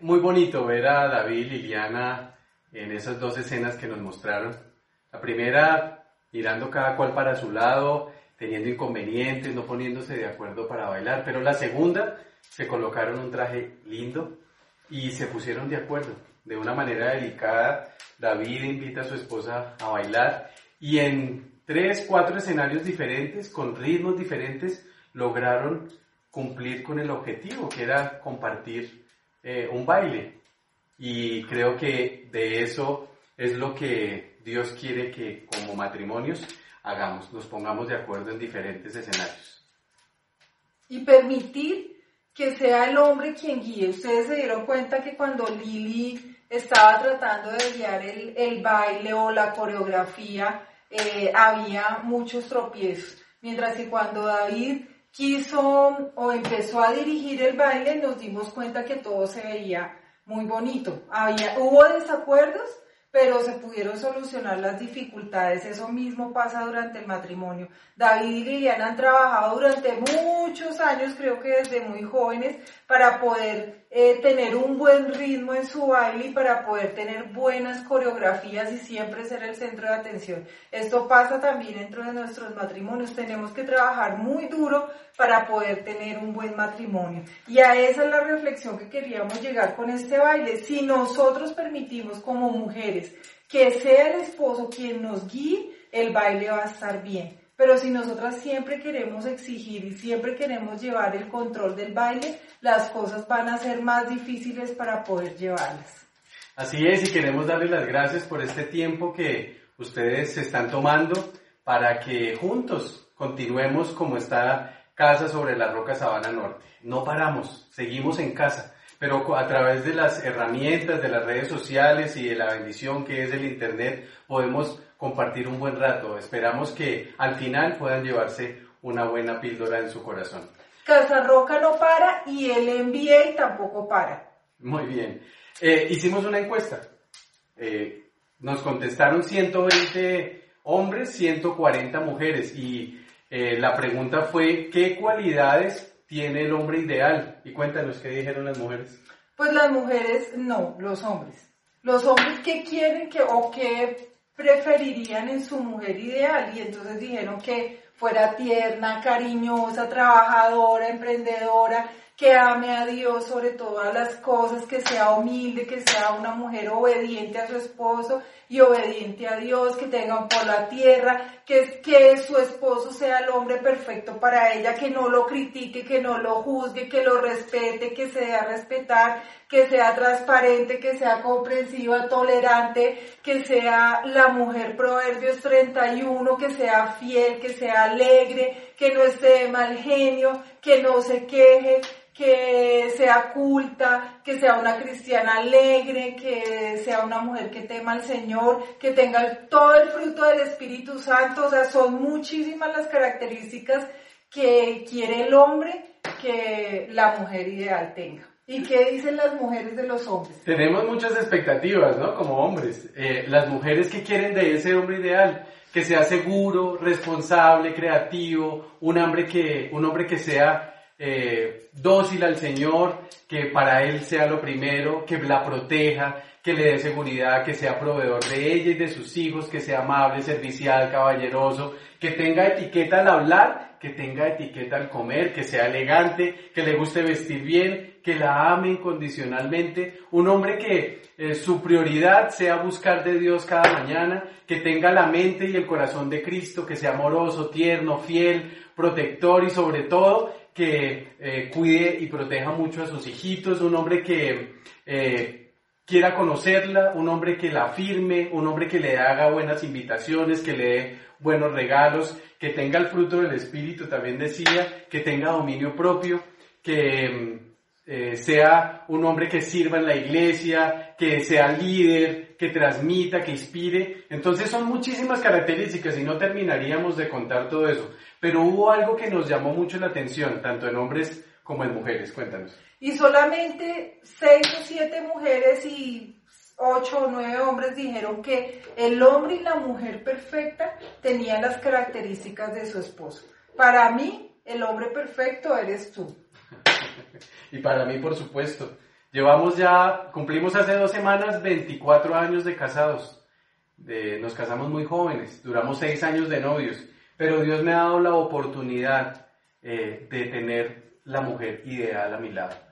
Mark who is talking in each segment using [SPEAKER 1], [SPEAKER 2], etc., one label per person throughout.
[SPEAKER 1] muy bonito ver a David y Liliana en esas dos escenas que nos mostraron. La primera, mirando cada cual para su lado, teniendo inconvenientes, no poniéndose de acuerdo para bailar, pero la segunda, se colocaron un traje lindo y se pusieron de acuerdo. De una manera delicada, David invita a su esposa a bailar y en tres, cuatro escenarios diferentes, con ritmos diferentes, lograron cumplir con el objetivo, que era compartir eh, un baile. Y creo que de eso es lo que Dios quiere que como matrimonios hagamos, nos pongamos de acuerdo en diferentes escenarios.
[SPEAKER 2] y permitir que sea el hombre quien guíe. Ustedes se dieron cuenta que cuando Lili estaba tratando de guiar el, el baile o la coreografía, eh, había muchos tropiezos. Mientras que cuando David quiso o empezó a dirigir el baile, nos dimos cuenta que todo se veía muy bonito. Había, hubo desacuerdos, pero se pudieron solucionar las dificultades. Eso mismo pasa durante el matrimonio. David y Liliana han trabajado durante muchos años, creo que desde muy jóvenes, para poder eh, tener un buen ritmo en su baile y para poder tener buenas coreografías y siempre ser el centro de atención. Esto pasa también dentro de nuestros matrimonios. Tenemos que trabajar muy duro para poder tener un buen matrimonio. Y a esa es la reflexión que queríamos llegar con este baile. Si nosotros permitimos como mujeres que sea el esposo quien nos guíe, el baile va a estar bien. Pero si nosotras siempre queremos exigir y siempre queremos llevar el control del baile, las cosas van a ser más difíciles para poder llevarlas.
[SPEAKER 1] Así es, y queremos darles las gracias por este tiempo que ustedes se están tomando para que juntos continuemos como está Casa sobre la Roca Sabana Norte. No paramos, seguimos en casa, pero a través de las herramientas, de las redes sociales y de la bendición que es el Internet, podemos compartir un buen rato. Esperamos que al final puedan llevarse una buena píldora en su corazón.
[SPEAKER 2] Casa Roca no para y el NBA tampoco para.
[SPEAKER 1] Muy bien. Eh, hicimos una encuesta. Eh, nos contestaron 120 hombres, 140 mujeres y eh, la pregunta fue, ¿qué cualidades tiene el hombre ideal? Y cuéntanos qué dijeron las mujeres.
[SPEAKER 2] Pues las mujeres no, los hombres. Los hombres que quieren que o que preferirían en su mujer ideal. Y entonces dijeron que fuera tierna, cariñosa, trabajadora, emprendedora, que ame a Dios sobre todas las cosas, que sea humilde, que sea una mujer obediente a su esposo y obediente a Dios, que tenga un por la tierra, que, que su esposo sea el hombre perfecto para ella, que no lo critique, que no lo juzgue, que lo respete, que se dé a respetar, que sea transparente, que sea comprensiva, tolerante, que sea la mujer Proverbios 31, que sea fiel, que sea alegre, que no esté mal genio, que no se queje, que sea culta, que sea una cristiana alegre, que sea una mujer que tema al Señor, que tenga todo el fruto del Espíritu Santo, o sea, son muchísimas las características que quiere el hombre que la mujer ideal tenga. ¿Y qué dicen las mujeres de los hombres?
[SPEAKER 1] Tenemos muchas expectativas, ¿no? Como hombres. Eh, las mujeres que quieren de ese hombre ideal, que sea seguro, responsable, creativo, un hombre que, un hombre que sea eh, dócil al Señor, que para Él sea lo primero, que la proteja, que le dé seguridad, que sea proveedor de ella y de sus hijos, que sea amable, servicial, caballeroso, que tenga etiqueta al hablar que tenga etiqueta al comer, que sea elegante, que le guste vestir bien, que la ame incondicionalmente, un hombre que eh, su prioridad sea buscar de Dios cada mañana, que tenga la mente y el corazón de Cristo, que sea amoroso, tierno, fiel, protector y sobre todo que eh, cuide y proteja mucho a sus hijitos, un hombre que eh, quiera conocerla, un hombre que la firme, un hombre que le haga buenas invitaciones, que le dé buenos regalos, que tenga el fruto del Espíritu, también decía, que tenga dominio propio, que eh, sea un hombre que sirva en la iglesia, que sea líder, que transmita, que inspire. Entonces son muchísimas características y no terminaríamos de contar todo eso. Pero hubo algo que nos llamó mucho la atención, tanto en hombres como en mujeres. Cuéntanos.
[SPEAKER 2] Y solamente seis o siete mujeres y ocho o nueve hombres dijeron que el hombre y la mujer perfecta tenían las características de su esposo. Para mí, el hombre perfecto eres tú.
[SPEAKER 1] y para mí, por supuesto. Llevamos ya, cumplimos hace dos semanas 24 años de casados. nos casamos muy jóvenes, duramos seis años de novios, pero Dios me ha dado la oportunidad eh, de tener la mujer ideal a mi lado.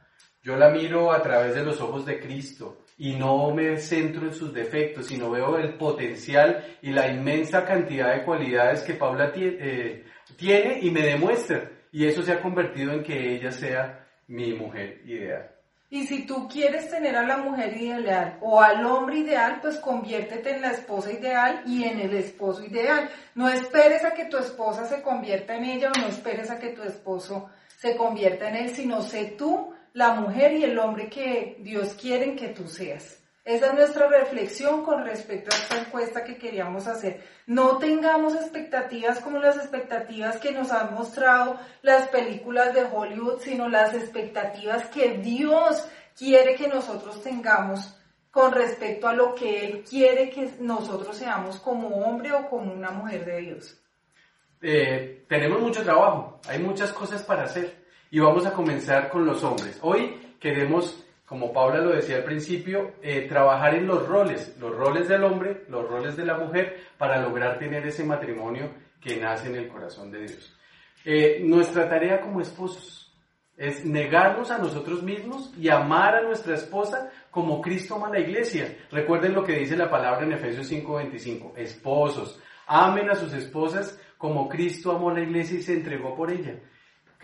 [SPEAKER 1] Yo la miro a través de los ojos de Cristo y no me centro en sus defectos, sino veo el potencial y la inmensa cantidad de cualidades que Paula eh, tiene y me demuestra. Y eso se ha convertido en que ella sea mi mujer ideal.
[SPEAKER 2] Y si tú quieres tener a la mujer ideal o al hombre ideal, pues conviértete en la esposa ideal y en el esposo ideal. No esperes a que tu esposa se convierta en ella o no esperes a que tu esposo se convierta en él, sino sé tú la mujer y el hombre que Dios quiere que tú seas. Esa es nuestra reflexión con respecto a esta encuesta que queríamos hacer. No tengamos expectativas como las expectativas que nos han mostrado las películas de Hollywood, sino las expectativas que Dios quiere que nosotros tengamos con respecto a lo que Él quiere que nosotros seamos como hombre o como una mujer de Dios.
[SPEAKER 1] Eh, tenemos mucho trabajo, hay muchas cosas para hacer y vamos a comenzar con los hombres. Hoy queremos como Paula lo decía al principio, eh, trabajar en los roles, los roles del hombre, los roles de la mujer, para lograr tener ese matrimonio que nace en el corazón de Dios. Eh, nuestra tarea como esposos es negarnos a nosotros mismos y amar a nuestra esposa como Cristo ama a la iglesia. Recuerden lo que dice la palabra en Efesios 5:25. Esposos, amen a sus esposas como Cristo amó a la iglesia y se entregó por ella.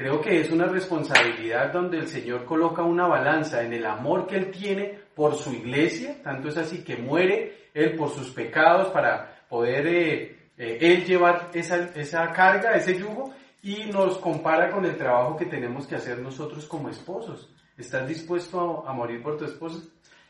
[SPEAKER 1] Creo que es una responsabilidad donde el Señor coloca una balanza en el amor que Él tiene por su iglesia, tanto es así que muere Él por sus pecados para poder eh, eh, Él llevar esa, esa carga, ese yugo, y nos compara con el trabajo que tenemos que hacer nosotros como esposos. ¿Estás dispuesto a, morir por tu esposa?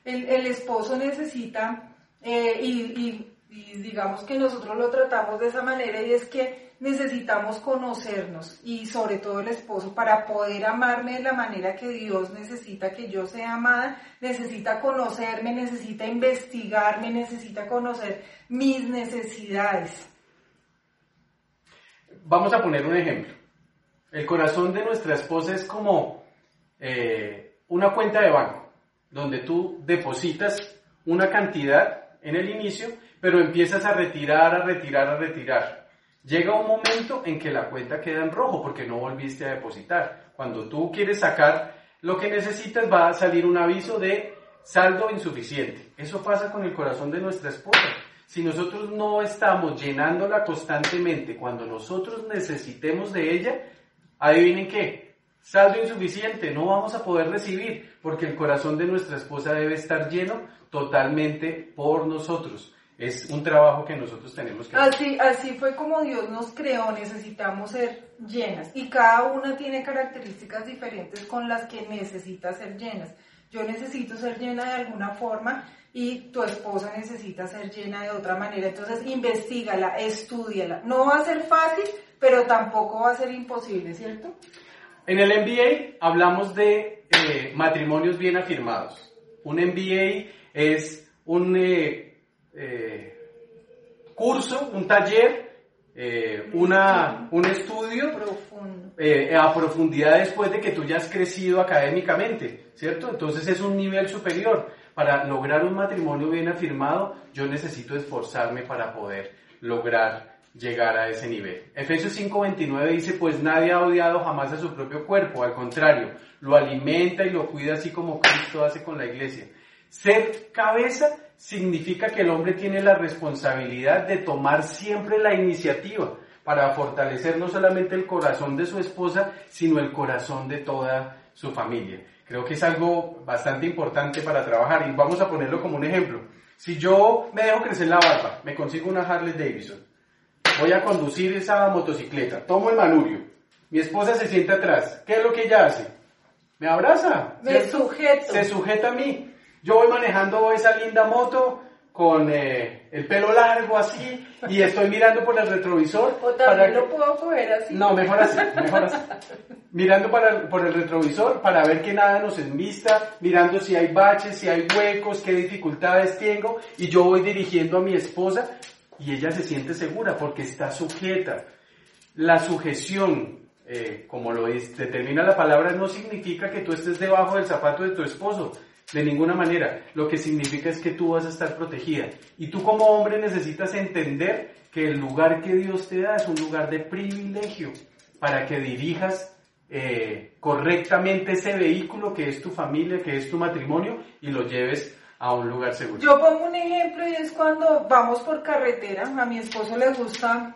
[SPEAKER 2] El, el esposo necesita, eh, y, y digamos que nosotros lo tratamos de esa manera, y es que necesitamos conocernos y sobre todo el esposo para poder amarme de la manera que Dios necesita que yo sea amada, necesita conocerme, necesita investigarme, necesita conocer mis necesidades.
[SPEAKER 1] Vamos a poner un ejemplo. El corazón de nuestra esposa es como eh, una cuenta de banco, donde tú depositas una cantidad en el inicio, pero empiezas a retirar, a retirar, a retirar Llega un momento en que la cuenta queda en rojo porque no volviste a depositar. Cuando tú quieres sacar lo que necesitas va a salir un aviso de saldo insuficiente. Eso pasa con el corazón de nuestra esposa. Si nosotros no estamos llenándola constantemente cuando nosotros necesitemos de ella, adivinen qué, saldo insuficiente, no vamos a poder recibir porque el corazón de nuestra esposa debe estar lleno totalmente por nosotros es un trabajo que nosotros tenemos que
[SPEAKER 2] hacer. Así, así fue como Dios nos creó, necesitamos ser llenas y cada una tiene características diferentes con las que necesita ser llenas. Yo necesito ser llena de alguna forma y tu esposa necesita ser llena de otra manera. Entonces, investigala, estudiala. No va a ser fácil, pero tampoco va a ser imposible, ¿cierto?
[SPEAKER 1] En el MBA hablamos de eh, matrimonios bien afirmados. Un MBA es un... Eh, eh, curso, un taller, eh, una, un estudio eh, a profundidad después de que tú ya has crecido académicamente, ¿cierto? Entonces es un nivel superior. Para lograr un matrimonio bien afirmado, yo necesito esforzarme para poder lograr llegar a ese nivel. Efesios 5:29 dice, pues nadie ha odiado jamás a su propio cuerpo, al contrario, lo alimenta y lo cuida así como Cristo hace con la iglesia. Ser cabeza significa que el hombre tiene la responsabilidad de tomar siempre la iniciativa para fortalecer no solamente el corazón de su esposa, sino el corazón de toda su familia. Creo que es algo bastante importante para trabajar y vamos a ponerlo como un ejemplo. Si yo me dejo crecer la barba, me consigo una Harley Davidson, voy a conducir esa motocicleta, tomo el manurio, mi esposa se sienta atrás, ¿qué es lo que ella hace? Me abraza,
[SPEAKER 2] Me sujeto.
[SPEAKER 1] se sujeta a mí. Yo voy manejando esa linda moto con eh, el pelo largo así y estoy mirando por el retrovisor.
[SPEAKER 2] O también
[SPEAKER 1] para
[SPEAKER 2] lo puedo coger así.
[SPEAKER 1] no, mejor así, mejor así. Mirando para, por el retrovisor para ver que nada nos envista, mirando si hay baches, si hay huecos, qué dificultades tengo, y yo voy dirigiendo a mi esposa y ella se siente segura porque está sujeta. La sujeción, eh, como lo determina la palabra, no significa que tú estés debajo del zapato de tu esposo, de ninguna manera. Lo que significa es que tú vas a estar protegida. Y tú como hombre necesitas entender que el lugar que Dios te da es un lugar de privilegio para que dirijas eh, correctamente ese vehículo que es tu familia, que es tu matrimonio, y lo lleves a un lugar seguro.
[SPEAKER 2] Yo pongo un ejemplo y es cuando vamos por carretera. A mi esposo le gusta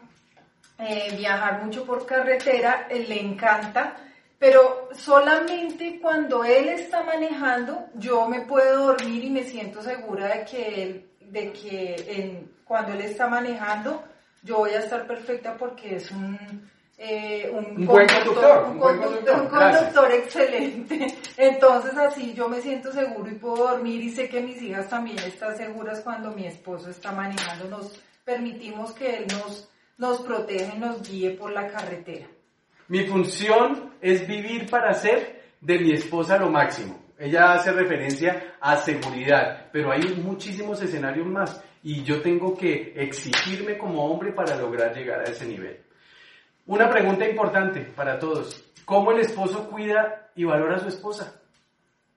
[SPEAKER 2] eh, viajar mucho por carretera, él le encanta, pero solamente cuando él está manejando yo me puedo dormir y me siento segura de que él, de que cuando él está manejando yo voy a estar perfecta porque es un eh, un,
[SPEAKER 1] Un buen conductor,
[SPEAKER 2] un
[SPEAKER 1] buen
[SPEAKER 2] conductor, un conductor excelente. Entonces así yo me siento seguro y puedo dormir y sé que mis hijas también están seguras cuando mi esposo está manejando. Nos permitimos que él nos, nos proteja y nos guíe por la carretera.
[SPEAKER 1] Mi función es vivir para hacer de mi esposa lo máximo. Ella hace referencia a seguridad, pero hay muchísimos escenarios más y yo tengo que exigirme como hombre para lograr llegar a ese nivel. Una pregunta importante para todos. ¿Cómo el esposo cuida y valora a su esposa?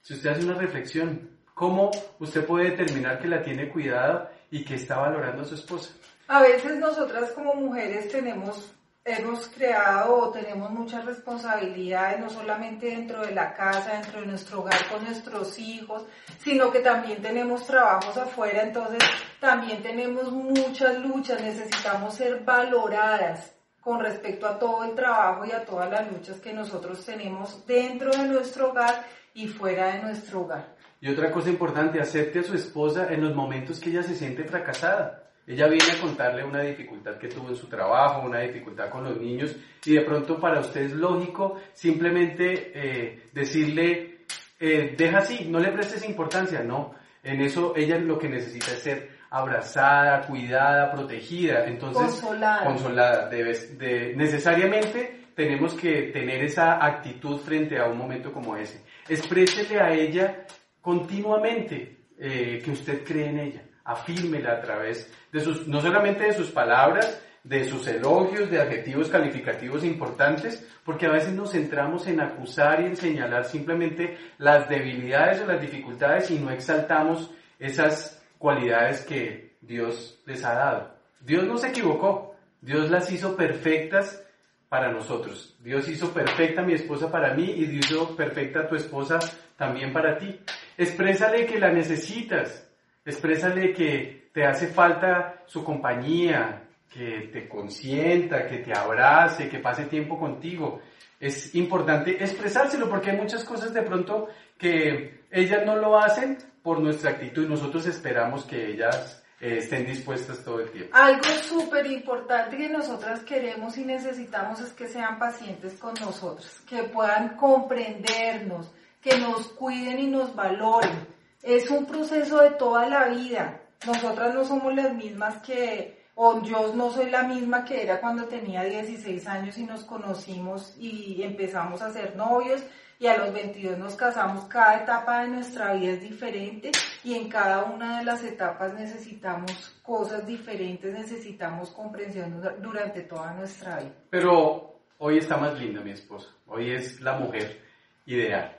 [SPEAKER 1] Si usted hace una reflexión, ¿cómo usted puede determinar que la tiene cuidada y que está valorando a su esposa?
[SPEAKER 2] A veces nosotras como mujeres tenemos, hemos creado o tenemos muchas responsabilidades, no solamente dentro de la casa, dentro de nuestro hogar con nuestros hijos, sino que también tenemos trabajos afuera, entonces también tenemos muchas luchas, necesitamos ser valoradas con respecto a todo el trabajo y a todas las luchas que nosotros tenemos dentro de nuestro hogar y fuera de nuestro hogar.
[SPEAKER 1] Y otra cosa importante, acepte a su esposa en los momentos que ella se siente fracasada. Ella viene a contarle una dificultad que tuvo en su trabajo, una dificultad con los niños, y de pronto para usted es lógico simplemente eh, decirle, eh, deja así, no le prestes importancia, no. En eso ella lo que necesita es ser abrazada, cuidada, protegida. Entonces,
[SPEAKER 2] Consolada.
[SPEAKER 1] consolada. Debes- de- necesariamente tenemos que tener esa actitud frente a un momento como ese. Exprésele a ella continuamente eh, que usted cree en ella. Afírmela a través de sus, no solamente de sus palabras, de sus elogios, de adjetivos calificativos importantes, porque a veces nos centramos en acusar y en señalar simplemente las debilidades o las dificultades y no exaltamos esas cualidades que Dios les ha dado. Dios no se equivocó, Dios las hizo perfectas para nosotros. Dios hizo perfecta mi esposa para mí y Dios hizo perfecta tu esposa también para ti. Exprésale que la necesitas, exprésale que te hace falta su compañía, que te consienta, que te abrace, que pase tiempo contigo. Es importante expresárselo porque hay muchas cosas de pronto que ellas no lo hacen por nuestra actitud nosotros esperamos que ellas eh, estén dispuestas todo el tiempo.
[SPEAKER 2] Algo súper importante que nosotras queremos y necesitamos es que sean pacientes con nosotros, que puedan comprendernos, que nos cuiden y nos valoren. Es un proceso de toda la vida. Nosotras no somos las mismas que, o yo no soy la misma que era cuando tenía 16 años y nos conocimos y empezamos a ser novios y a los 22 nos casamos. Cada etapa de nuestra vida es diferente y en cada una de las etapas necesitamos cosas diferentes, necesitamos comprensión dura- durante toda nuestra vida.
[SPEAKER 1] Pero hoy está más linda mi esposa. Hoy es la mujer ideal.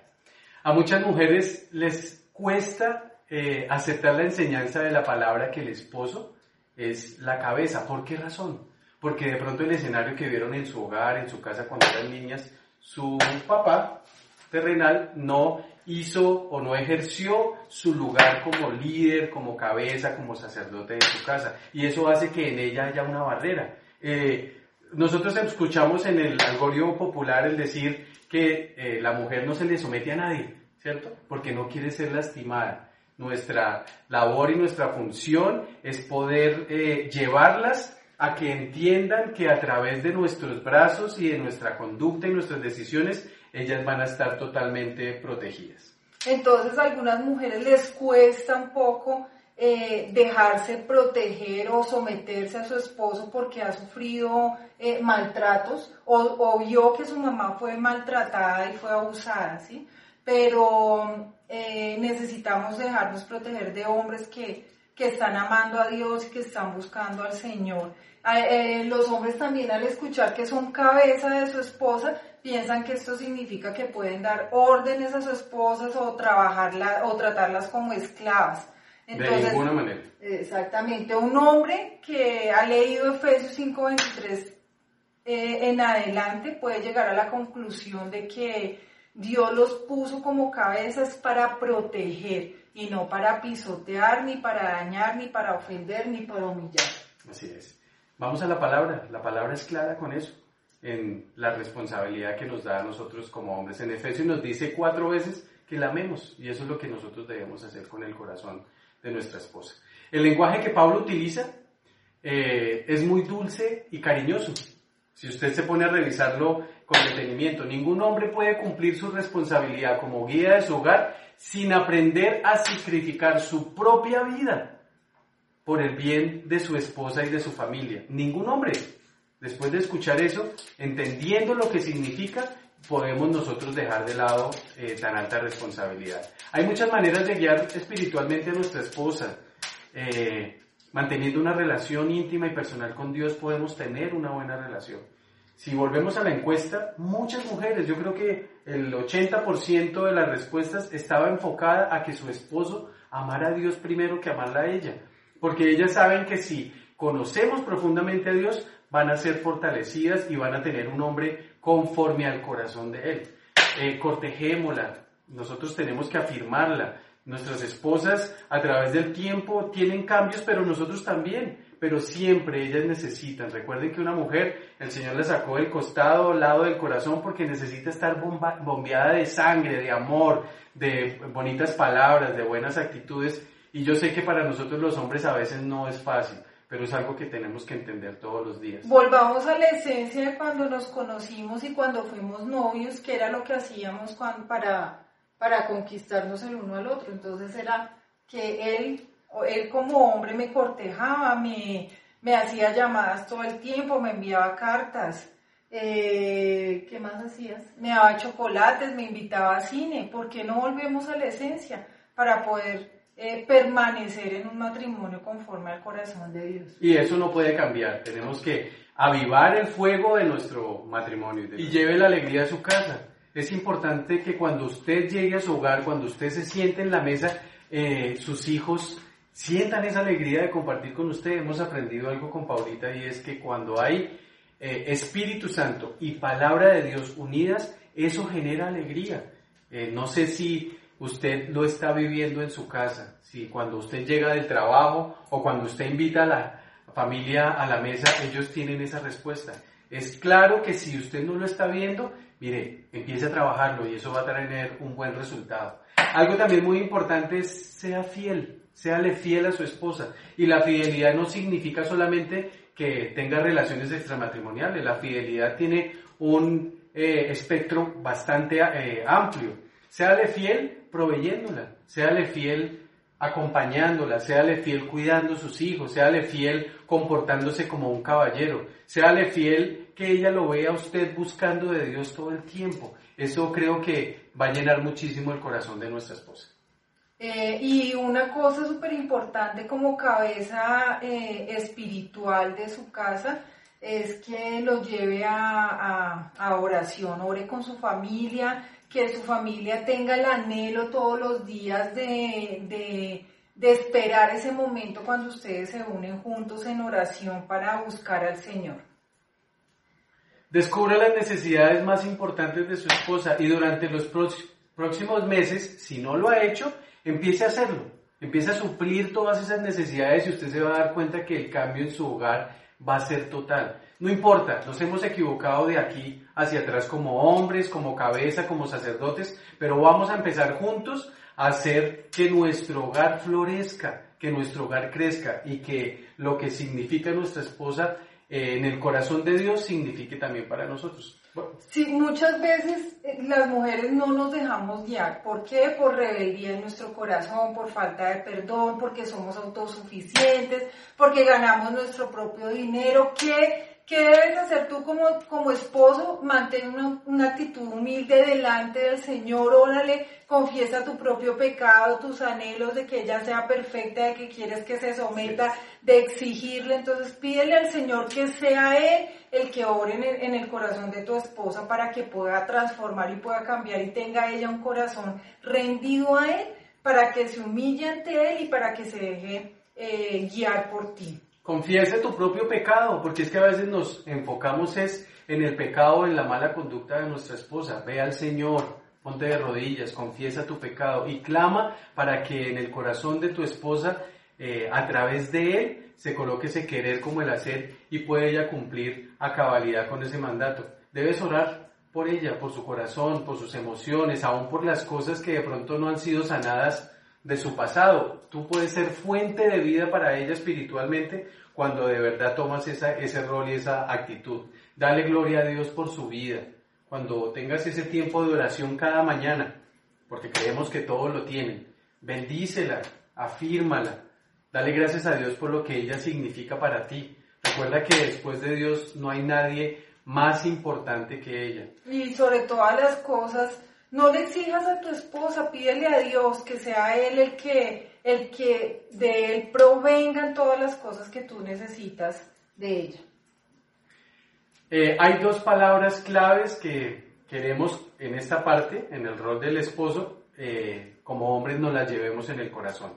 [SPEAKER 1] A muchas mujeres les cuesta eh, aceptar la enseñanza de la palabra que el esposo es la cabeza. ¿Por qué razón? porque de pronto el escenario que vieron en su hogar, en su casa cuando eran niñas, su papá terrenal no hizo o no ejerció su lugar como líder, como cabeza, como sacerdote de su casa. Y eso hace que en ella haya una barrera. Eh, nosotros escuchamos en el algoritmo popular el decir que eh, la mujer no se le somete a nadie, ¿cierto? Porque no quiere ser lastimada. Nuestra labor y nuestra función es poder eh, llevarlas a que entiendan que a través de nuestros brazos y de nuestra conducta y nuestras decisiones, ellas van a estar totalmente protegidas.
[SPEAKER 2] Entonces a algunas mujeres les cuesta un poco eh, dejarse proteger o someterse a su esposo porque ha sufrido eh, maltratos o, o, vio que su mamá fue maltratada y fue abusada, ¿sí? Pero eh, necesitamos dejarnos proteger de hombres que, que están amando a Dios y que están buscando al Señor. Eh, los hombres también al escuchar que son cabeza de su esposa, piensan que esto significa que pueden dar órdenes a sus esposas o trabajarla o tratarlas como esclavas.
[SPEAKER 1] Entonces, de ninguna manera.
[SPEAKER 2] Exactamente. Un hombre que ha leído Efesios 5:23 eh, en adelante puede llegar a la conclusión de que Dios los puso como cabezas para proteger y no para pisotear, ni para dañar, ni para ofender, ni para humillar.
[SPEAKER 1] Así es. Vamos a la palabra. La palabra es clara con eso, en la responsabilidad que nos da a nosotros como hombres. En Efesios nos dice cuatro veces que la amemos y eso es lo que nosotros debemos hacer con el corazón de nuestra esposa. El lenguaje que Pablo utiliza eh, es muy dulce y cariñoso. Si usted se pone a revisarlo con detenimiento, ningún hombre puede cumplir su responsabilidad como guía de su hogar sin aprender a sacrificar su propia vida por el bien de su esposa y de su familia. Ningún hombre. Después de escuchar eso, entendiendo lo que significa, podemos nosotros dejar de lado eh, tan alta responsabilidad. Hay muchas maneras de guiar espiritualmente a nuestra esposa. Eh, manteniendo una relación íntima y personal con Dios podemos tener una buena relación. Si volvemos a la encuesta, muchas mujeres, yo creo que el 80% de las respuestas estaba enfocada a que su esposo amara a Dios primero que amarla a ella. Porque ellas saben que si conocemos profundamente a Dios, van a ser fortalecidas y van a tener un hombre conforme al corazón de Él. Eh, cortejémosla, nosotros tenemos que afirmarla. Nuestras esposas a través del tiempo tienen cambios, pero nosotros también. Pero siempre ellas necesitan. Recuerden que una mujer, el Señor la sacó del costado, lado del corazón, porque necesita estar bombeada de sangre, de amor, de bonitas palabras, de buenas actitudes. Y yo sé que para nosotros los hombres a veces no es fácil, pero es algo que tenemos que entender todos los días.
[SPEAKER 2] Volvamos a la esencia de cuando nos conocimos y cuando fuimos novios, que era lo que hacíamos para para conquistarnos el uno al otro. Entonces era que él, él como hombre me cortejaba, me, me hacía llamadas todo el tiempo, me enviaba cartas. Eh, ¿Qué más hacías? Me daba chocolates, me invitaba a cine. ¿Por qué no volvemos a la esencia para poder eh, permanecer en un matrimonio conforme al corazón de Dios?
[SPEAKER 1] Y eso no puede cambiar. Tenemos que avivar el fuego de nuestro matrimonio y lleve la alegría a su casa es importante que cuando usted llegue a su hogar, cuando usted se siente en la mesa, eh, sus hijos sientan esa alegría de compartir con usted. Hemos aprendido algo con Paulita y es que cuando hay eh, Espíritu Santo y palabra de Dios unidas, eso genera alegría. Eh, no sé si usted lo está viviendo en su casa, si cuando usted llega del trabajo o cuando usted invita a la familia a la mesa, ellos tienen esa respuesta. Es claro que si usted no lo está viendo, mire, empiece a trabajarlo y eso va a tener un buen resultado. Algo también muy importante es sea fiel, séale fiel a su esposa. Y la fidelidad no significa solamente que tenga relaciones extramatrimoniales, la fidelidad tiene un eh, espectro bastante eh, amplio. Séale fiel proveyéndola, séale fiel acompañándola, séale fiel cuidando a sus hijos, séale fiel comportándose como un caballero, séale fiel que ella lo vea a usted buscando de Dios todo el tiempo. Eso creo que va a llenar muchísimo el corazón de nuestra esposa.
[SPEAKER 2] Eh, y una cosa súper importante como cabeza eh, espiritual de su casa es que lo lleve a, oración, ore con su familia, que su familia tenga el anhelo todos los días de, de esperar ese momento cuando ustedes se unen juntos en oración para buscar al Señor.
[SPEAKER 1] Descubra las necesidades más importantes de su esposa y durante los próximos meses, si no lo ha hecho, empiece a hacerlo. Empiece a suplir todas esas necesidades y usted se va a dar cuenta que el cambio en su hogar va a ser total. No importa, nos hemos equivocado de aquí hacia atrás como hombres, como cabeza, como sacerdotes, pero vamos a empezar juntos a hacer que nuestro hogar florezca, que nuestro hogar crezca y que lo que significa nuestra esposa eh, en el corazón de Dios signifique también para nosotros.
[SPEAKER 2] Sí, muchas veces eh, las mujeres no nos dejamos guiar. ¿Por qué? Por rebeldía en nuestro corazón, por falta de perdón, porque somos autosuficientes, porque ganamos nuestro propio dinero. ¿Qué, qué debes hacer tú como, como esposo? Mantén una, una actitud humilde delante del Señor, órale, confiesa tu propio pecado, tus anhelos de que ella sea perfecta, de que quieres que se someta, de exigirle. Entonces pídele al Señor que sea Él el que en el, en el, corazón de tu esposa para que pueda transformar y pueda cambiar y tenga ella un corazón rendido a Él, para que se humille ante Él y para que se deje eh, guiar por ti.
[SPEAKER 1] Confiese tu propio pecado, porque es que a veces nos enfocamos es en el pecado, en la mala conducta de nuestra esposa. Ve al Señor, ponte de rodillas, confiesa tu pecado y clama para que en el corazón de tu esposa, eh, a través de Él, se coloque ese querer como el hacer y puede ella cumplir a cabalidad con ese mandato. Debes orar por ella, por su corazón, por sus emociones, aún por las cosas que de pronto no han sido sanadas de su pasado. Tú puedes ser fuente de vida para ella espiritualmente cuando de verdad tomas esa, ese rol y esa actitud. Dale gloria a Dios por su vida. Cuando tengas ese tiempo de oración cada mañana, porque creemos que todos lo tienen, bendícela, afírmala, Dale gracias a Dios por lo que ella significa para ti. Recuerda que después de Dios no hay nadie más importante que ella.
[SPEAKER 2] Y sobre todas las cosas, no le exijas a tu esposa, pídele a Dios que sea Él el que, el que de Él provengan todas las cosas que tú necesitas de ella.
[SPEAKER 1] Eh, hay dos palabras claves que queremos en esta parte, en el rol del esposo, eh, como hombres nos las llevemos en el corazón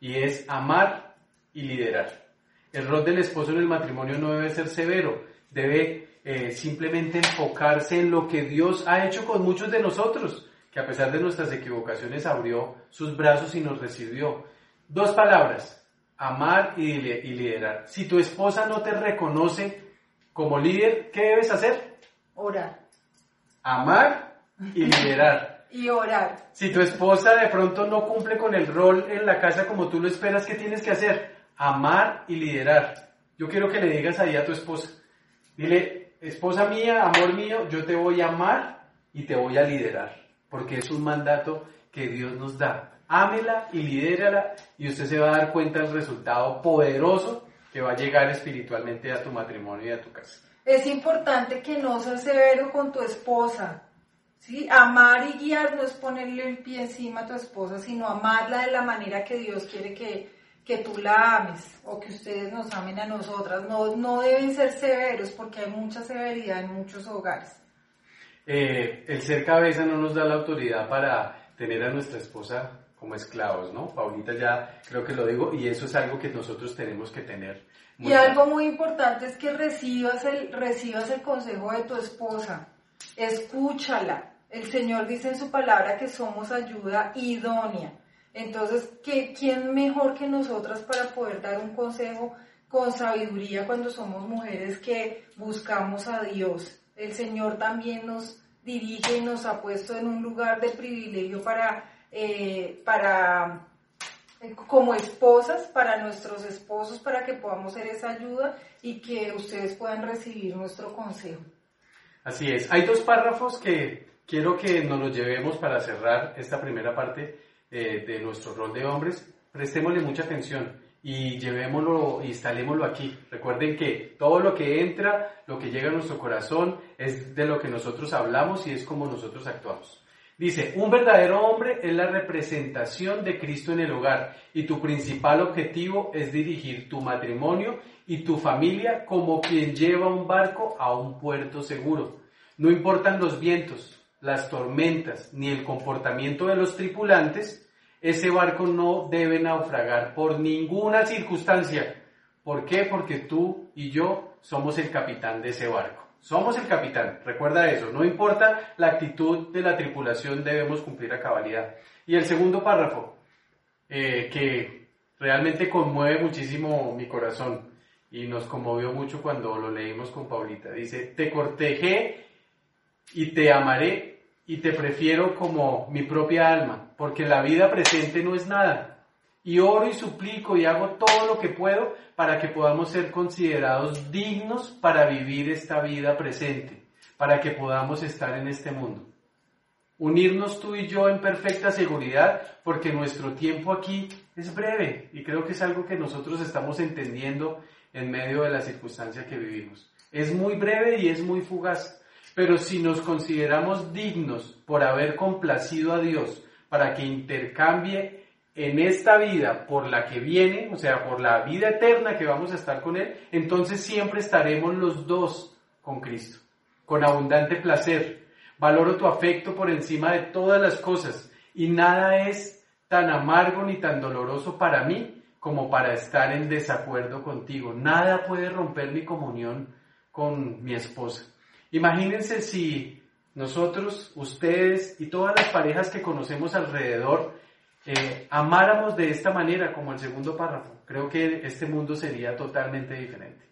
[SPEAKER 1] y es amar y liderar. El rol del esposo en el matrimonio no debe ser severo, debe eh, simplemente enfocarse en lo que Dios ha hecho con muchos de nosotros, que a pesar de nuestras equivocaciones abrió sus brazos y nos recibió. Dos palabras, amar y, y liderar. Si tu esposa no te reconoce como líder, ¿qué debes hacer?
[SPEAKER 2] Orar.
[SPEAKER 1] Amar y liderar
[SPEAKER 2] y orar.
[SPEAKER 1] Si tu esposa de pronto no cumple con el rol en la casa como tú lo esperas, ¿qué tienes que hacer? Amar y liderar. Yo quiero que le digas ahí a tu esposa. Dile, esposa mía, amor mío, yo te voy a amar y te voy a liderar. Porque es un mandato que Dios nos da. Ámela y lidérala y usted se va a dar cuenta del resultado poderoso que va a llegar espiritualmente a tu matrimonio y a tu casa.
[SPEAKER 2] Es importante que no seas severo con tu esposa, ¿sí? Amar y guiar no es ponerle el pie encima a tu esposa, sino amarla de la manera que Dios quiere que, que tú la ames o que ustedes nos amen a nosotras. No, no deben ser severos porque hay mucha severidad en muchos hogares.
[SPEAKER 1] Eh, el ser cabeza no nos da la autoridad para tener a nuestra esposa como esclavos, ¿no? Paulita ya creo que lo digo y eso es algo que nosotros tenemos que tener.
[SPEAKER 2] Y algo muy importante es que recibas el, recibas el consejo de tu esposa, escúchala, el Señor dice en su palabra que somos ayuda idónea. Entonces, ¿qué, ¿quién mejor que nosotras para poder dar un consejo con sabiduría cuando somos mujeres que buscamos a Dios? El Señor también nos dirige y nos ha puesto en un lugar de privilegio para, eh, para eh, como esposas, para nuestros esposos, para que podamos ser esa ayuda y que ustedes puedan recibir nuestro consejo.
[SPEAKER 1] Así es. Hay dos párrafos que quiero que nos los llevemos para cerrar esta primera parte de nuestro rol de hombres. Prestémosle mucha atención y llevémoslo, instalémoslo aquí. Recuerden que todo lo que entra, lo que llega a nuestro corazón, es de lo que nosotros hablamos y es como nosotros actuamos. Dice, un verdadero hombre es la representación de Cristo en el hogar y tu principal objetivo es dirigir tu matrimonio y tu familia como quien lleva un barco a un puerto seguro. No importan los vientos, las tormentas ni el comportamiento de los tripulantes, ese barco no debe naufragar por ninguna circunstancia. ¿Por qué? Porque tú y yo somos el capitán de ese barco. somos el capitán, recuerda eso, no importa la actitud de la tripulación, debemos cumplir a cabalidad. Y el segundo párrafo, eh, que realmente conmueve muchísimo mi corazón y nos conmovió mucho cuando lo leímos con Paulita, dice, te cortejé y te amaré y te prefiero como mi propia alma, porque la vida presente no es nada. Y oro y suplico y hago todo lo que puedo para que podamos ser considerados dignos para vivir esta vida presente, para que podamos estar en este mundo. Unirnos tú y yo en perfecta seguridad, porque nuestro tiempo aquí es breve y creo que es algo que nosotros estamos entendiendo en medio de la circunstancia que vivimos. Es muy breve y es muy fugaz. Pero si nos consideramos dignos por haber complacido a Dios para que intercambie en esta vida por la que viene, o sea, por la vida eterna que vamos a estar con Él, entonces siempre estaremos los dos con Cristo, con abundante placer. Valoro tu afecto por encima de todas las cosas y nada es tan amargo ni tan doloroso para mí como para estar en desacuerdo contigo. Nada puede romper mi comunión con mi esposa. Imagínense si nosotros, ustedes y todas las parejas que conocemos alrededor eh, amáramos de esta manera, como el segundo párrafo. Creo que este mundo sería totalmente diferente.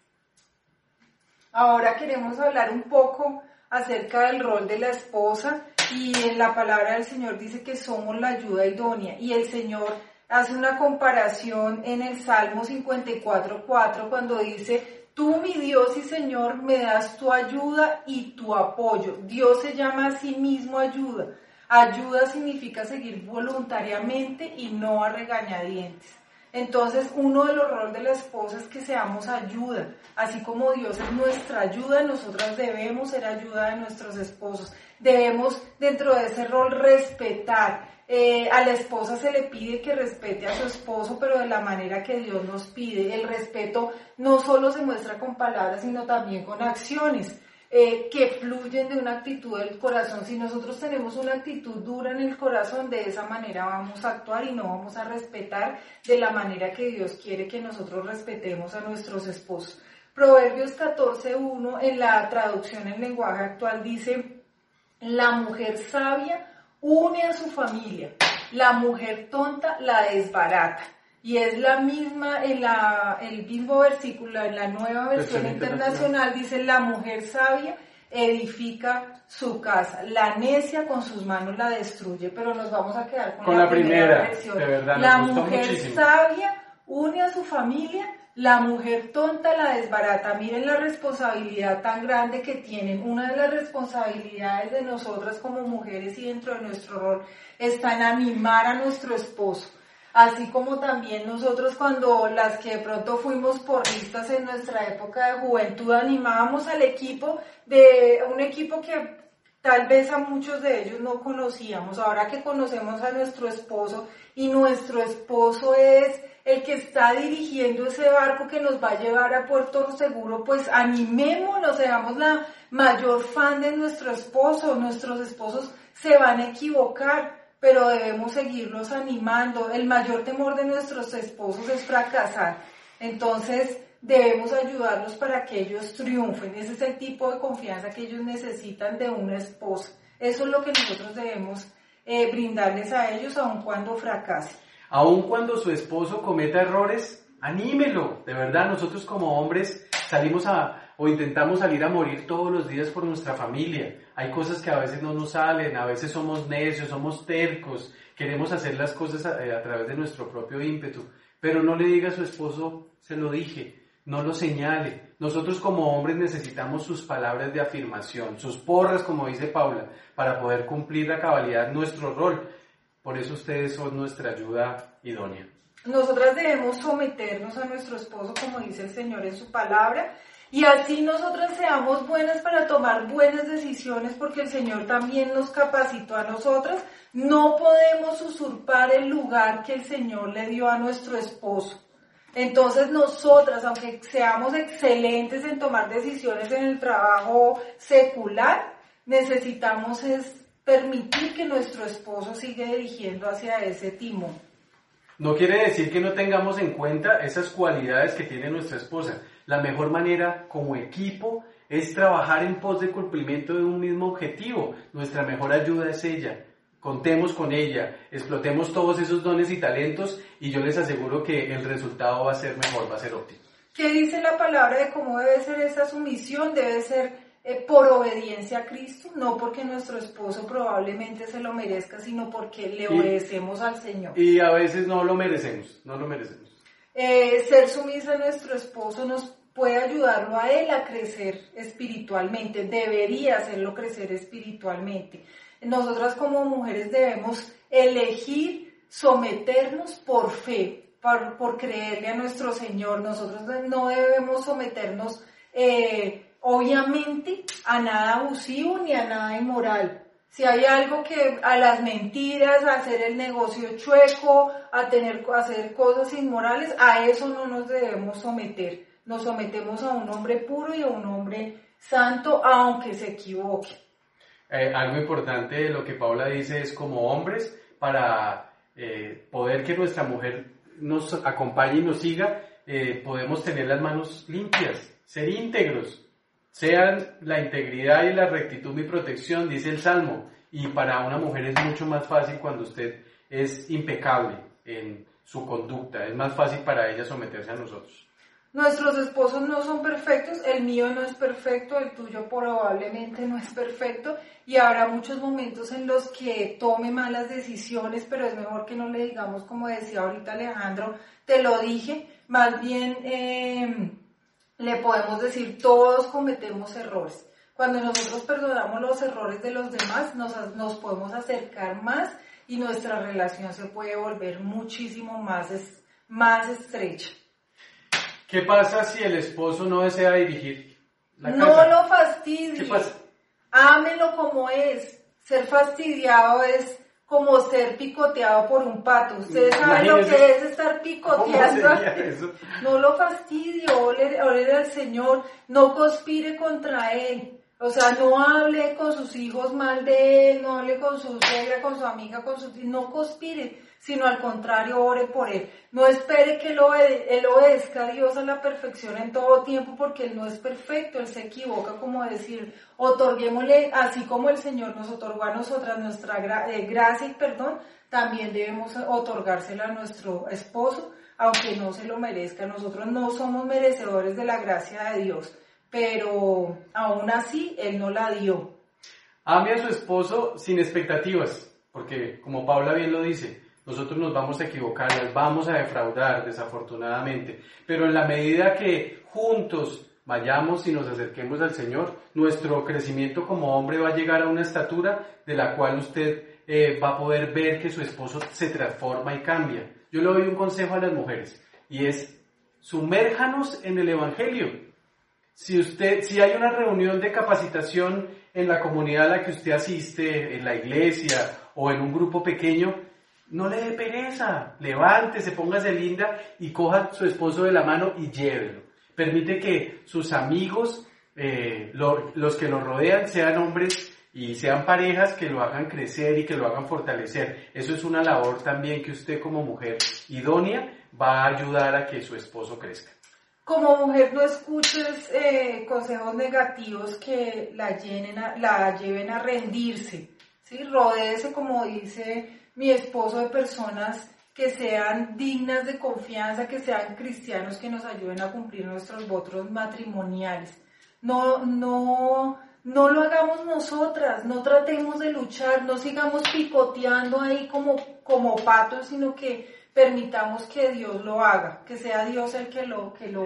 [SPEAKER 2] Ahora queremos hablar un poco acerca del rol de la esposa y en la palabra del Señor dice que somos la ayuda idónea y el Señor hace una comparación en el Salmo 54.4 cuando dice Tú, mi Dios y Señor, me das tu ayuda y tu apoyo. Dios se llama a sí mismo ayuda. Ayuda significa seguir voluntariamente y no a regañadientes. Entonces, uno de los roles de la esposa es que seamos ayuda. Así como Dios es nuestra ayuda, nosotras debemos ser ayuda de nuestros esposos. Debemos, dentro de ese rol, respetar, eh, a la esposa se le pide que respete a su esposo, pero de la manera que Dios nos pide. El respeto no solo se muestra con palabras, sino también con acciones. Eh, que fluyen de una actitud del corazón. Si nosotros tenemos una actitud dura en el corazón, de esa manera vamos a actuar y no vamos a respetar de la manera que Dios quiere que nosotros respetemos a nuestros esposos. Proverbios 14.1 en la traducción en lenguaje actual dice, la mujer sabia une a su familia. La mujer tonta la desbarata. Y es la misma, en la, el mismo versículo, en la nueva versión internacional, dice, la mujer sabia edifica su casa. La necia con sus manos la destruye, pero nos vamos a quedar con, la, primera, versión. la mujer sabia une a su familia la mujer tonta la desbarata. Miren la responsabilidad tan grande que tienen. Una de las responsabilidades de nosotras como mujeres y dentro de nuestro rol está en animar a nuestro esposo. Así como también nosotros cuando las que de pronto fuimos porristas en nuestra época de juventud animábamos al equipo de un equipo que tal vez a muchos de ellos no conocíamos. Ahora que conocemos a nuestro esposo y nuestro esposo es el que está dirigiendo ese barco que nos va a llevar a Puerto Seguro, pues animémonos, seamos la mayor fan de nuestro esposo. Nuestros esposos se van a equivocar, pero debemos seguirlos animando. El mayor temor de nuestros esposos es fracasar. Entonces, debemos ayudarlos para que ellos triunfen. Ese es el tipo de confianza que ellos necesitan de una esposa. Eso es lo que nosotros debemos eh, brindarles a ellos aun cuando fracasen.
[SPEAKER 1] Aun cuando su esposo cometa errores, anímelo. De verdad, nosotros como hombres salimos a o intentamos salir a morir todos los días por nuestra familia. Hay cosas que a veces no nos salen, a veces somos necios, somos tercos, queremos hacer las cosas a, a través de nuestro propio ímpetu. Pero no le diga a su esposo, se lo dije, no lo señale. Nosotros como hombres necesitamos sus palabras de afirmación, sus porras, como dice Paula, para poder cumplir la cabalidad nuestro rol. Por eso ustedes son nuestra ayuda idónea.
[SPEAKER 2] Nosotras debemos someternos a nuestro esposo, como dice el Señor en su palabra, y así nosotras seamos buenas para tomar buenas decisiones, porque el Señor también nos capacitó a nosotras. No podemos usurpar el lugar que el Señor le dio a nuestro esposo. Entonces nosotras, aunque seamos excelentes en tomar decisiones en el trabajo secular, necesitamos es permitir que nuestro esposo siga dirigiendo hacia ese timón.
[SPEAKER 1] No quiere decir que no tengamos en cuenta esas cualidades que tiene nuestra esposa. La mejor manera como equipo es trabajar en pos de cumplimiento de un mismo objetivo. Nuestra mejor ayuda es ella. Contemos con ella, explotemos todos esos dones y talentos y yo les aseguro que el resultado va a ser mejor, va a ser óptimo.
[SPEAKER 2] ¿Qué dice la palabra de cómo debe ser esa sumisión? Debe ser eh, por obediencia a Cristo, no porque nuestro esposo probablemente se lo merezca, sino porque le obedecemos al Señor.
[SPEAKER 1] Y a veces no lo merecemos, no lo merecemos.
[SPEAKER 2] Eh, ser sumisa a nuestro esposo nos puede ayudarlo a él a crecer espiritualmente, debería hacerlo crecer espiritualmente. Nosotras como mujeres debemos elegir someternos por fe, por, por creerle a nuestro Señor. Nosotros no debemos someternos, eh, obviamente, a nada abusivo ni a nada inmoral. Si hay algo que a las mentiras, a hacer el negocio chueco, a tener, a hacer cosas inmorales, a eso no nos debemos someter. Nos sometemos a un hombre puro y a un hombre santo, aunque se equivoque.
[SPEAKER 1] Eh, algo importante de lo que Paula dice es como hombres, para eh, poder que nuestra mujer nos acompañe y nos siga, eh, podemos tener las manos limpias, ser íntegros, sean la integridad y la rectitud mi protección, dice el Salmo, y para una mujer es mucho más fácil cuando usted es impecable en su conducta, es más fácil para ella someterse a nosotros.
[SPEAKER 2] Nuestros esposos no son perfectos, el mío no es perfecto, el tuyo probablemente no es perfecto y habrá muchos momentos en los que tome malas decisiones, pero es mejor que no le digamos, como decía ahorita Alejandro, te lo dije, más bien eh, le podemos decir, todos cometemos errores. Cuando nosotros perdonamos los errores de los demás, nos, nos podemos acercar más y nuestra relación se puede volver muchísimo más, más estrecha.
[SPEAKER 1] ¿Qué pasa si el esposo no desea dirigir la
[SPEAKER 2] no
[SPEAKER 1] casa?
[SPEAKER 2] lo fastidie.
[SPEAKER 1] ¿Qué pasa?
[SPEAKER 2] Ámelo como es. Ser fastidiado es como ser picoteado por un pato. Ustedes saben lo que es estar picoteando. No lo fastidie, ore, ore al Señor, no conspire contra Él. O sea, no hable con sus hijos mal de Él, no hable con su suegra, con su amiga, con su... No conspire, sino al contrario, ore por Él. No espere que él, obede- él obedezca a Dios a la perfección en todo tiempo, porque Él no es perfecto, Él se equivoca, como decir, otorguémosle, así como el Señor nos otorgó a nosotras nuestra gra- eh, gracia y perdón, también debemos otorgársela a nuestro esposo, aunque no se lo merezca. Nosotros no somos merecedores de la gracia de Dios, pero aún así Él no la dio.
[SPEAKER 1] Ame a su esposo sin expectativas, porque como Paula bien lo dice, nosotros nos vamos a equivocar, las vamos a defraudar desafortunadamente, pero en la medida que juntos vayamos y nos acerquemos al Señor, nuestro crecimiento como hombre va a llegar a una estatura de la cual usted eh, va a poder ver que su esposo se transforma y cambia. Yo le doy un consejo a las mujeres y es, sumérjanos en el Evangelio. Si usted, si hay una reunión de capacitación en la comunidad a la que usted asiste, en la iglesia o en un grupo pequeño, no le dé pereza, levántese, póngase linda y coja a su esposo de la mano y llévelo. Permite que sus amigos, eh, lo- los que lo rodean, sean hombres y sean parejas que lo hagan crecer y que lo hagan fortalecer. Eso es una labor también que usted como mujer idónea va a ayudar a que su esposo crezca.
[SPEAKER 2] Como mujer no escuches eh, consejos negativos que la, llenen la lleven a rendirse, ¿sí? Rodéese, como dice mi esposo, de personas que sean dignas de confianza, que sean cristianos, que nos ayuden a cumplir nuestros votos matrimoniales. No, no, no lo hagamos nosotras, no tratemos de luchar, no sigamos picoteando ahí como, como patos, sino que permitamos que Dios lo haga, que sea Dios el que lo, que lo,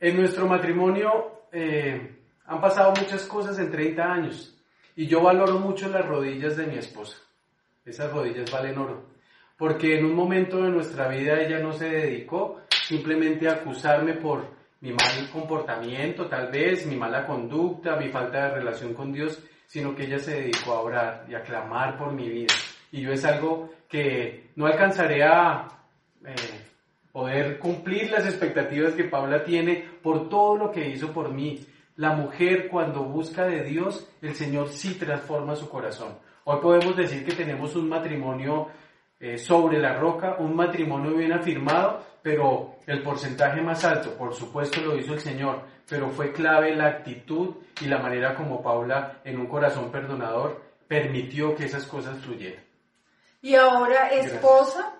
[SPEAKER 1] En nuestro matrimonio eh, han pasado muchas cosas en 30 años y yo valoro mucho las rodillas de mi esposa. Esas rodillas valen oro. Porque en un momento de nuestra vida ella no se dedicó simplemente a acusarme por mi mal comportamiento, tal vez, mi mala conducta, mi falta de relación con Dios, sino que ella se dedicó a orar y a clamar por mi vida. Y yo es algo que no alcanzaré a eh, poder cumplir las expectativas que Paula tiene por todo lo que hizo por mí. La mujer cuando busca de Dios, el Señor sí transforma su corazón. Hoy podemos decir que tenemos un matrimonio eh, sobre la roca, un matrimonio bien afirmado, pero el porcentaje más alto, por supuesto lo hizo el Señor, pero fue clave la actitud y la manera como Paula, en un corazón perdonador, permitió que esas cosas fluyeran.
[SPEAKER 2] Y ahora, esposa,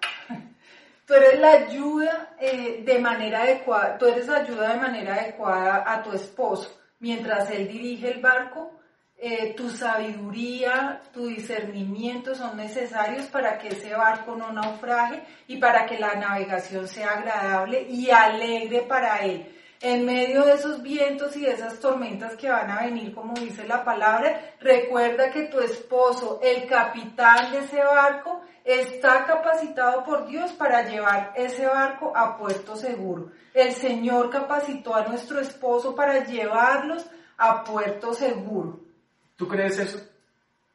[SPEAKER 2] tú eres la ayuda eh, de manera adecuada, tú eres ayuda de manera adecuada a tu esposo mientras él dirige el barco. Eh, tu sabiduría, tu discernimiento son necesarios para que ese barco no naufrague y para que la navegación sea agradable y alegre para él. En medio de esos vientos y de esas tormentas que van a venir, como dice la palabra, recuerda que tu esposo, el capitán de ese barco, está capacitado por Dios para llevar ese barco a puerto seguro. El Señor capacitó a nuestro esposo para llevarlos a puerto seguro.
[SPEAKER 1] ¿Tú crees eso?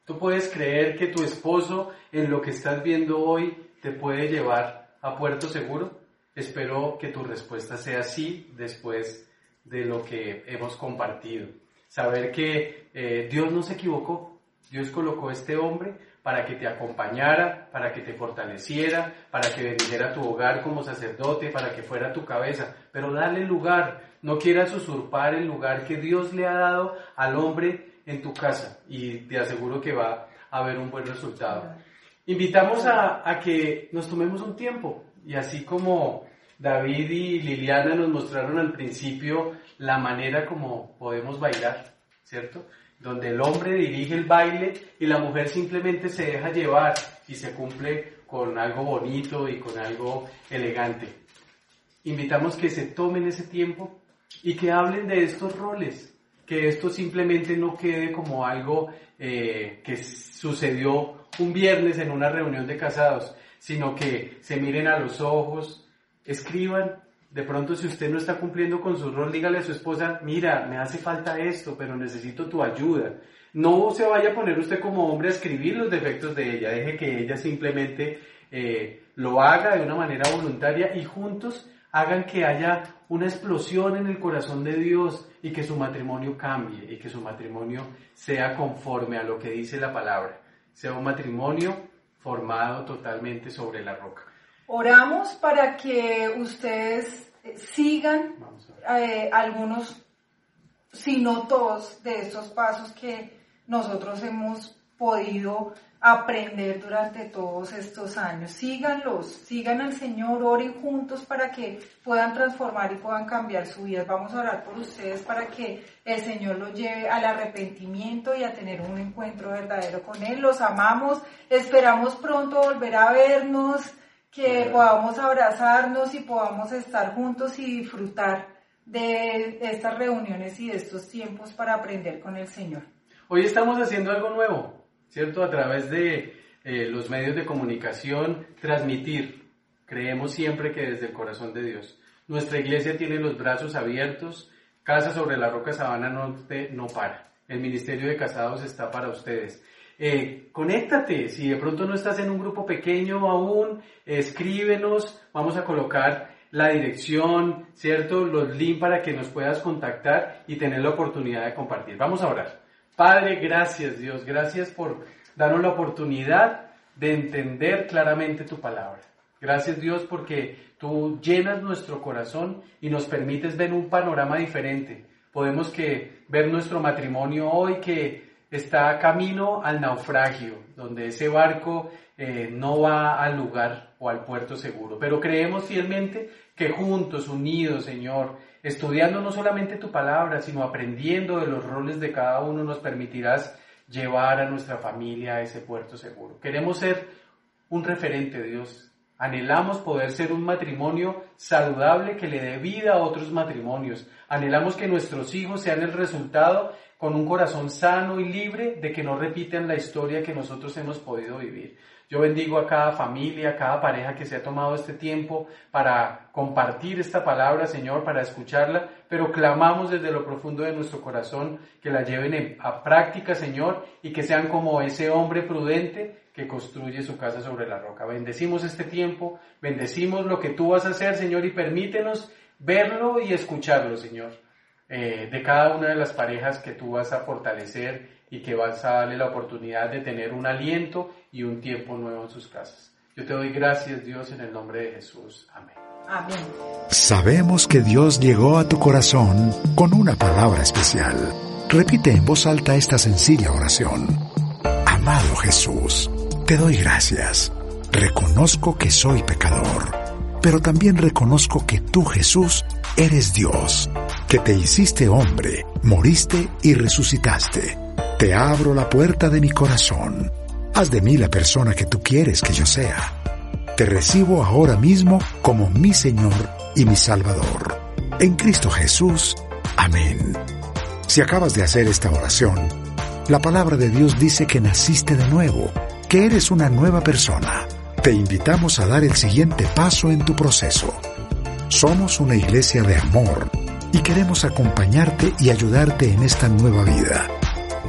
[SPEAKER 1] ¿Tú puedes creer que tu esposo en lo que estás viendo hoy te puede llevar a puerto seguro? Espero que tu respuesta sea sí después de lo que hemos compartido. Saber que eh, Dios no se equivocó. Dios colocó este hombre para que te acompañara, para que te fortaleciera, para que bendijera tu hogar como sacerdote, para que fuera tu cabeza. Pero dale lugar. No quieras usurpar el lugar que Dios le ha dado al hombre en tu casa y te aseguro que va a haber un buen resultado. Invitamos a, a que nos tomemos un tiempo y así como David y Liliana nos mostraron al principio la manera como podemos bailar, ¿cierto? Donde el hombre dirige el baile y la mujer simplemente se deja llevar y se cumple con algo bonito y con algo elegante. Invitamos que se tomen ese tiempo y que hablen de estos roles, que esto simplemente no quede como algo eh, que sucedió un viernes en una reunión de casados, sino que se miren a los ojos, escriban. De pronto, si usted no está cumpliendo con su rol, dígale a su esposa, mira, me hace falta esto, pero necesito tu ayuda. No se vaya a poner usted como hombre a escribir los defectos de ella, deje que ella simplemente eh, lo haga de una manera voluntaria y juntos hagan que haya una explosión en el corazón de Dios y que su matrimonio cambie y que su matrimonio sea conforme a lo que dice la palabra, sea un matrimonio formado totalmente sobre la roca.
[SPEAKER 2] Oramos para que ustedes sigan eh, algunos, si no todos, de estos pasos que nosotros hemos podido aprender durante todos estos años. Síganlos, sigan al Señor, oren juntos para que puedan transformar y puedan cambiar su vida. Vamos a orar por ustedes para que el Señor los lleve al arrepentimiento y a tener un encuentro verdadero con Él. Los amamos, esperamos pronto volver a vernos, que podamos abrazarnos y podamos estar juntos y disfrutar de estas reuniones y de estos tiempos para aprender con el Señor.
[SPEAKER 1] Hoy estamos haciendo algo nuevo, ¿cierto? A través de eh, los medios de comunicación, transmitir. Creemos siempre que desde el corazón de Dios. Nuestra iglesia tiene los brazos abiertos. Casa sobre la Roca Sabana Norte no para. El Ministerio de Casados está para ustedes. Eh, conéctate, si de pronto no estás en un grupo pequeño aún, escríbenos, vamos a colocar la dirección, ¿cierto? Los links para que nos puedas contactar y tener la oportunidad de compartir. Vamos a orar. Padre, gracias Dios, gracias por darnos la oportunidad de entender claramente tu palabra. Gracias Dios porque tú llenas nuestro corazón y nos permites ver un panorama diferente. Podemos que ver nuestro matrimonio hoy que está camino al naufragio, donde ese barco eh, no va al lugar o al puerto seguro. Pero creemos fielmente que juntos, unidos, Señor, estudiando no solamente tu palabra, sino aprendiendo de los roles de cada uno, nos permitirás llevar a nuestra familia a ese puerto seguro. Queremos ser un referente, Dios. Anhelamos poder ser un matrimonio saludable que le dé vida a otros matrimonios. Anhelamos que nuestros hijos sean el resultado con un corazón sano y libre de que no repiten la historia que nosotros hemos podido vivir. Yo bendigo a cada familia, a cada pareja que se ha tomado este tiempo para compartir esta palabra, Señor, para escucharla, pero clamamos desde lo profundo de nuestro corazón que la lleven en- a práctica, Señor, y que sean como ese hombre prudente que construye su casa sobre la roca. Bendecimos este tiempo, bendecimos lo que tú vas a hacer, Señor, y permítenos verlo y escucharlo, Señor, eh, de cada una de las parejas que tú vas a fortalecer y que vas a darle la oportunidad de tener un aliento y un tiempo nuevo en sus casas. Yo te doy gracias, Dios, en el nombre de Jesús. Amén.
[SPEAKER 2] Amén.
[SPEAKER 3] Sabemos que Dios llegó a tu corazón con una palabra especial. Repite en voz alta esta sencilla oración. Amado Jesús, te doy gracias. Reconozco que soy pecador, pero también reconozco que tú, Jesús, eres Dios, que te hiciste hombre, moriste y resucitaste. Te abro la puerta de mi corazón. Haz de mí la persona que tú quieres que yo sea. Te recibo ahora mismo como mi Señor y mi Salvador. En Cristo Jesús. Amén. Si acabas de hacer esta oración, la palabra de Dios dice que naciste de nuevo, que eres una nueva persona. Te invitamos a dar el siguiente paso en tu proceso. Somos una iglesia de amor y queremos acompañarte y ayudarte en esta nueva vida.